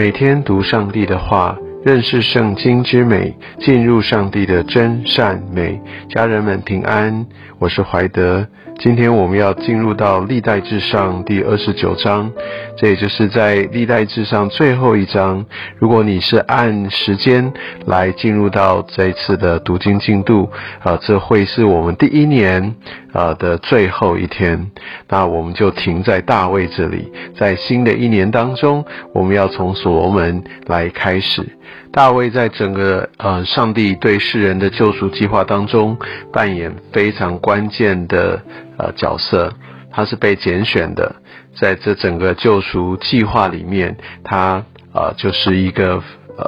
每天读上帝的话，认识圣经之美，进入上帝的真善美。家人们平安，我是怀德。今天我们要进入到历代至上第二十九章，这也就是在历代至上最后一章。如果你是按时间来进入到这一次的读经进度，啊，这会是我们第一年啊的最后一天。那我们就停在大卫这里，在新的一年当中，我们要从所罗门来开始。大卫在整个呃上帝对世人的救赎计划当中扮演非常关键的呃角色，他是被拣选的，在这整个救赎计划里面，他呃就是一个。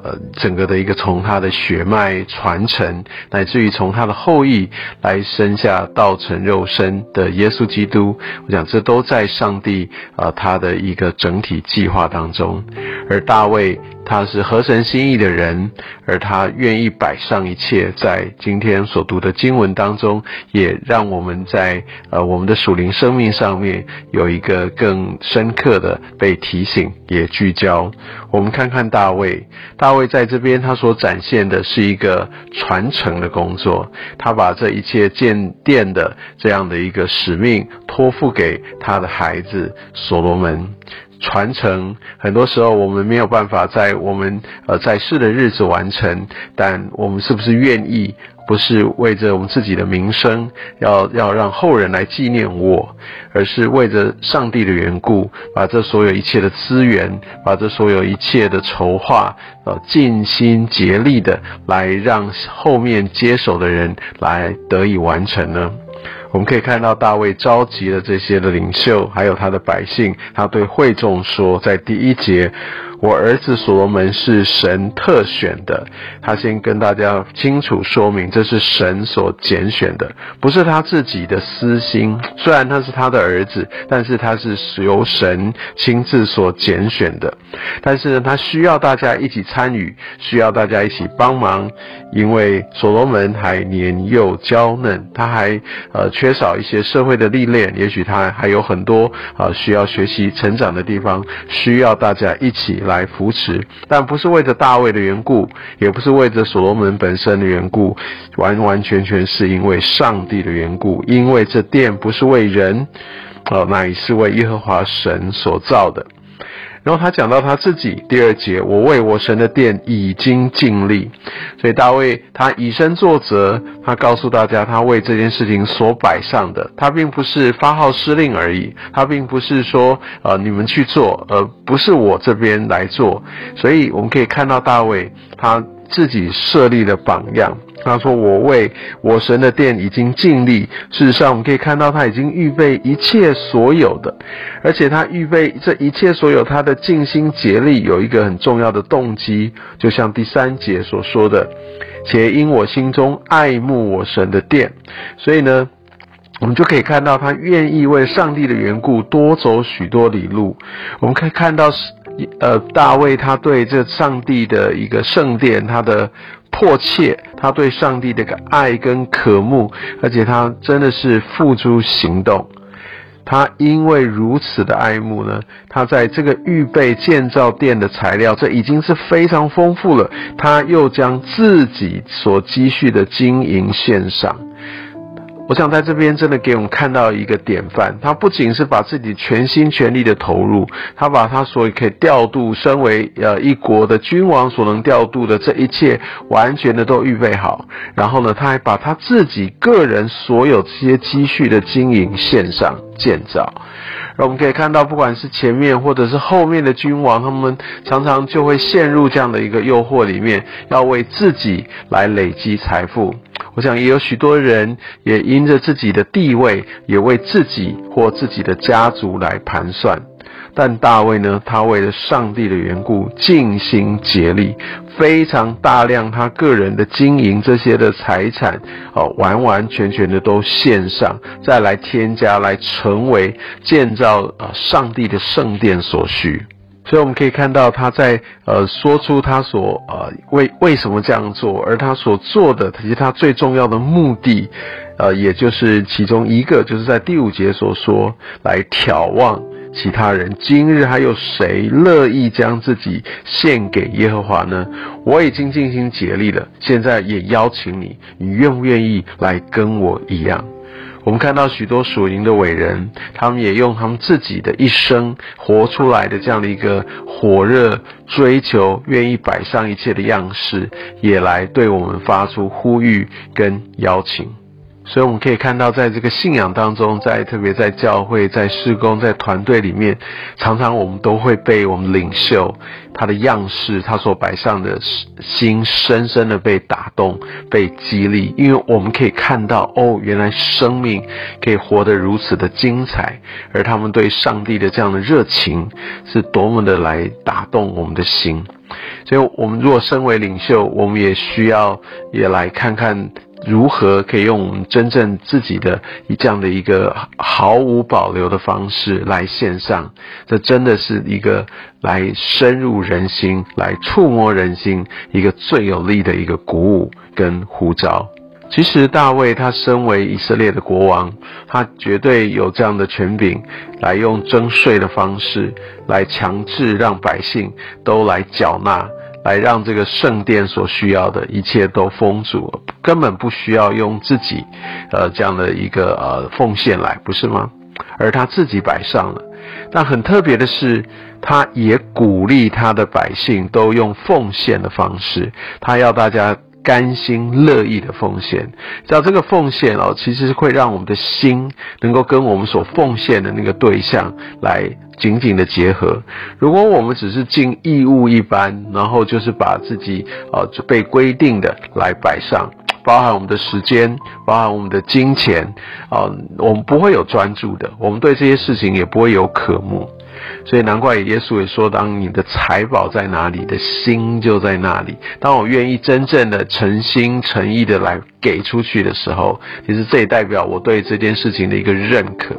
呃，整个的一个从他的血脉传承，乃至于从他的后裔来生下道成肉身的耶稣基督，我想这都在上帝啊他的一个整体计划当中。而大卫他是合神心意的人，而他愿意摆上一切，在今天所读的经文当中，也让我们在呃我们的属灵生命上面有一个更深刻的被提醒，也聚焦。我们看看大卫。大卫在这边，他所展现的是一个传承的工作，他把这一切建殿的这样的一个使命托付给他的孩子所罗门。传承很多时候我们没有办法在我们呃在世的日子完成，但我们是不是愿意？不是为着我们自己的名声，要要让后人来纪念我，而是为着上帝的缘故，把这所有一切的资源，把这所有一切的筹划，呃，尽心竭力的来让后面接手的人来得以完成呢？我们可以看到大卫召集了这些的领袖，还有他的百姓，他对会众说，在第一节。我儿子所罗门是神特选的，他先跟大家清楚说明，这是神所拣选的，不是他自己的私心。虽然他是他的儿子，但是他是由神亲自所拣选的。但是呢，他需要大家一起参与，需要大家一起帮忙，因为所罗门还年幼娇嫩，他还呃缺少一些社会的历练，也许他还有很多啊需要学习成长的地方，需要大家一起来。扶持，但不是为着大卫的缘故，也不是为着所罗门本身的缘故，完完全全是因为上帝的缘故。因为这殿不是为人，哦，乃是为耶和华神所造的。然后他讲到他自己第二节，我为我神的殿已经尽力，所以大卫他以身作则，他告诉大家他为这件事情所摆上的，他并不是发号施令而已，他并不是说呃你们去做，而不是我这边来做，所以我们可以看到大卫他自己设立的榜样。他说：“我为我神的殿已经尽力。事实上，我们可以看到他已经预备一切所有的，而且他预备这一切所有，他的尽心竭力有一个很重要的动机，就像第三节所说的，且因我心中爱慕我神的殿，所以呢，我们就可以看到他愿意为上帝的缘故多走许多里路。我们可以看到，呃，大卫他对这上帝的一个圣殿，他的。”迫切，他对上帝的个爱跟渴慕，而且他真的是付诸行动。他因为如此的爱慕呢，他在这个预备建造殿的材料，这已经是非常丰富了。他又将自己所积蓄的金银献上。我想在这边真的给我们看到一个典范，他不仅是把自己全心全力的投入，他把他所可以调度身为呃一国的君王所能调度的这一切，完全的都预备好，然后呢，他还把他自己个人所有这些积蓄的经营线上建造。而我们可以看到，不管是前面或者是后面的君王，他们常常就会陷入这样的一个诱惑里面，要为自己来累积财富。我想也有许多人也因着自己的地位，也为自己或自己的家族来盘算。但大卫呢，他为了上帝的缘故，尽心竭力，非常大量他个人的经营这些的财产，哦，完完全全的都献上，再来添加，来成为建造啊上帝的圣殿所需。所以我们可以看到他在呃说出他所呃为为什么这样做，而他所做的其实他最重要的目的，呃，也就是其中一个，就是在第五节所说来眺望其他人。今日还有谁乐意将自己献给耶和华呢？我已经尽心竭力了，现在也邀请你，你愿不愿意来跟我一样？我们看到许多属灵的伟人，他们也用他们自己的一生活出来的这样的一个火热追求，愿意摆上一切的样式，也来对我们发出呼吁跟邀请。所以我们可以看到，在这个信仰当中，在特别在教会、在施工、在团队里面，常常我们都会被我们领袖他的样式、他所摆上的心，深深的被打动、被激励。因为我们可以看到，哦，原来生命可以活得如此的精彩，而他们对上帝的这样的热情，是多么的来打动我们的心。所以，我们如果身为领袖，我们也需要也来看看。如何可以用我们真正自己的以这样的一个毫无保留的方式来献上？这真的是一个来深入人心、来触摸人心一个最有力的一个鼓舞跟呼召。其实大卫他身为以色列的国王，他绝对有这样的权柄，来用征税的方式来强制让百姓都来缴纳。来让这个圣殿所需要的一切都封住，根本不需要用自己，呃，这样的一个呃奉献来，不是吗？而他自己摆上了，但很特别的是，他也鼓励他的百姓都用奉献的方式，他要大家。甘心乐意的奉献，只要这个奉献哦，其实是会让我们的心能够跟我们所奉献的那个对象来紧紧的结合。如果我们只是尽义务一般，然后就是把自己呃被规定的来摆上，包含我们的时间，包含我们的金钱啊，我们不会有专注的，我们对这些事情也不会有渴慕。所以难怪耶稣也说：“当你的财宝在哪里，的心就在那里。当我愿意真正的诚心诚意的来给出去的时候，其实这也代表我对这件事情的一个认可。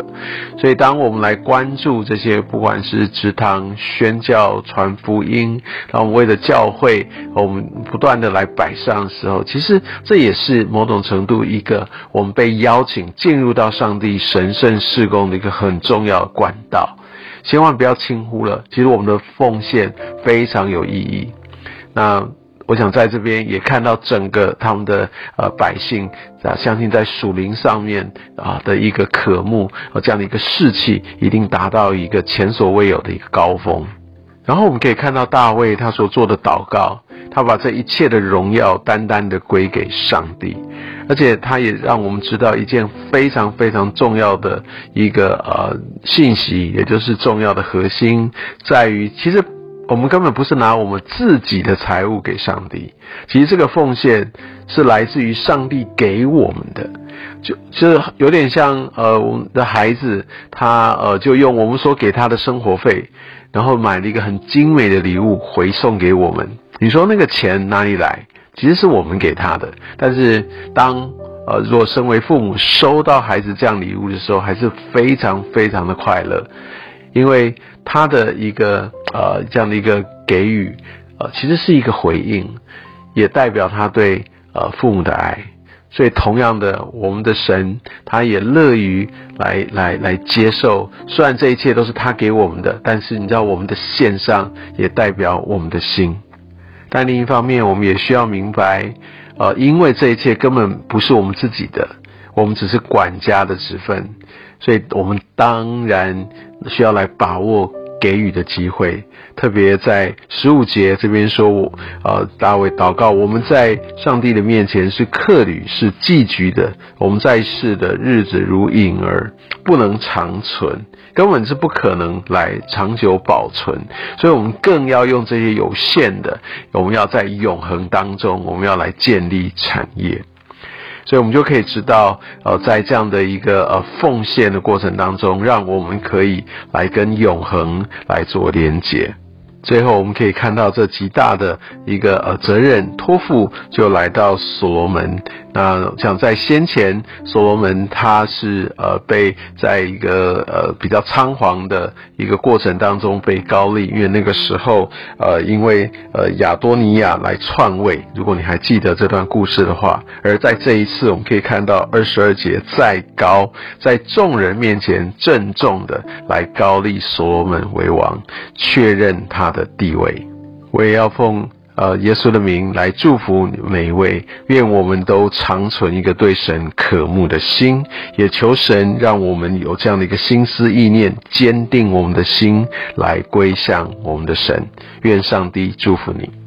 所以，当我们来关注这些，不管是职堂宣教、传福音，当我们为了教会，我们不断的来摆上的时候，其实这也是某种程度一个我们被邀请进入到上帝神圣事工的一个很重要的管道。”千万不要轻忽了，其实我们的奉献非常有意义。那我想在这边也看到整个他们的呃百姓啊，相信在属灵上面啊的一个渴慕和这样的一个士气，一定达到一个前所未有的一个高峰。然后我们可以看到大卫他所做的祷告。他把这一切的荣耀单单的归给上帝，而且他也让我们知道一件非常非常重要的一个呃信息，也就是重要的核心在于，其实我们根本不是拿我们自己的财物给上帝，其实这个奉献是来自于上帝给我们的，就就是有点像呃我们的孩子，他呃就用我们所给他的生活费，然后买了一个很精美的礼物回送给我们。你说那个钱哪里来？其实是我们给他的。但是当呃，如果身为父母收到孩子这样礼物的时候，还是非常非常的快乐，因为他的一个呃这样的一个给予，呃，其实是一个回应，也代表他对呃父母的爱。所以，同样的，我们的神他也乐于来来来接受。虽然这一切都是他给我们的，但是你知道，我们的献上也代表我们的心。但另一方面，我们也需要明白，呃，因为这一切根本不是我们自己的，我们只是管家的职分，所以我们当然需要来把握。给予的机会，特别在十五节这边说，我呃，大卫祷告，我们在上帝的面前是客旅，是寄居的。我们在世的日子如影儿，不能长存，根本是不可能来长久保存。所以，我们更要用这些有限的，我们要在永恒当中，我们要来建立产业。所以，我们就可以知道，呃，在这样的一个呃奉献的过程当中，让我们可以来跟永恒来做连接。最后我们可以看到这极大的一个呃责任托付，就来到所罗门。那像在先前，所罗门他是呃被在一个呃比较仓皇的一个过程当中被高利，因为那个时候呃因为呃亚多尼亚来篡位，如果你还记得这段故事的话，而在这一次我们可以看到二十二节再高，在众人面前郑重的来高立所罗门为王，确认他的地位。我也要奉。呃，耶稣的名来祝福每一位，愿我们都长存一个对神渴慕的心，也求神让我们有这样的一个心思意念，坚定我们的心来归向我们的神。愿上帝祝福你。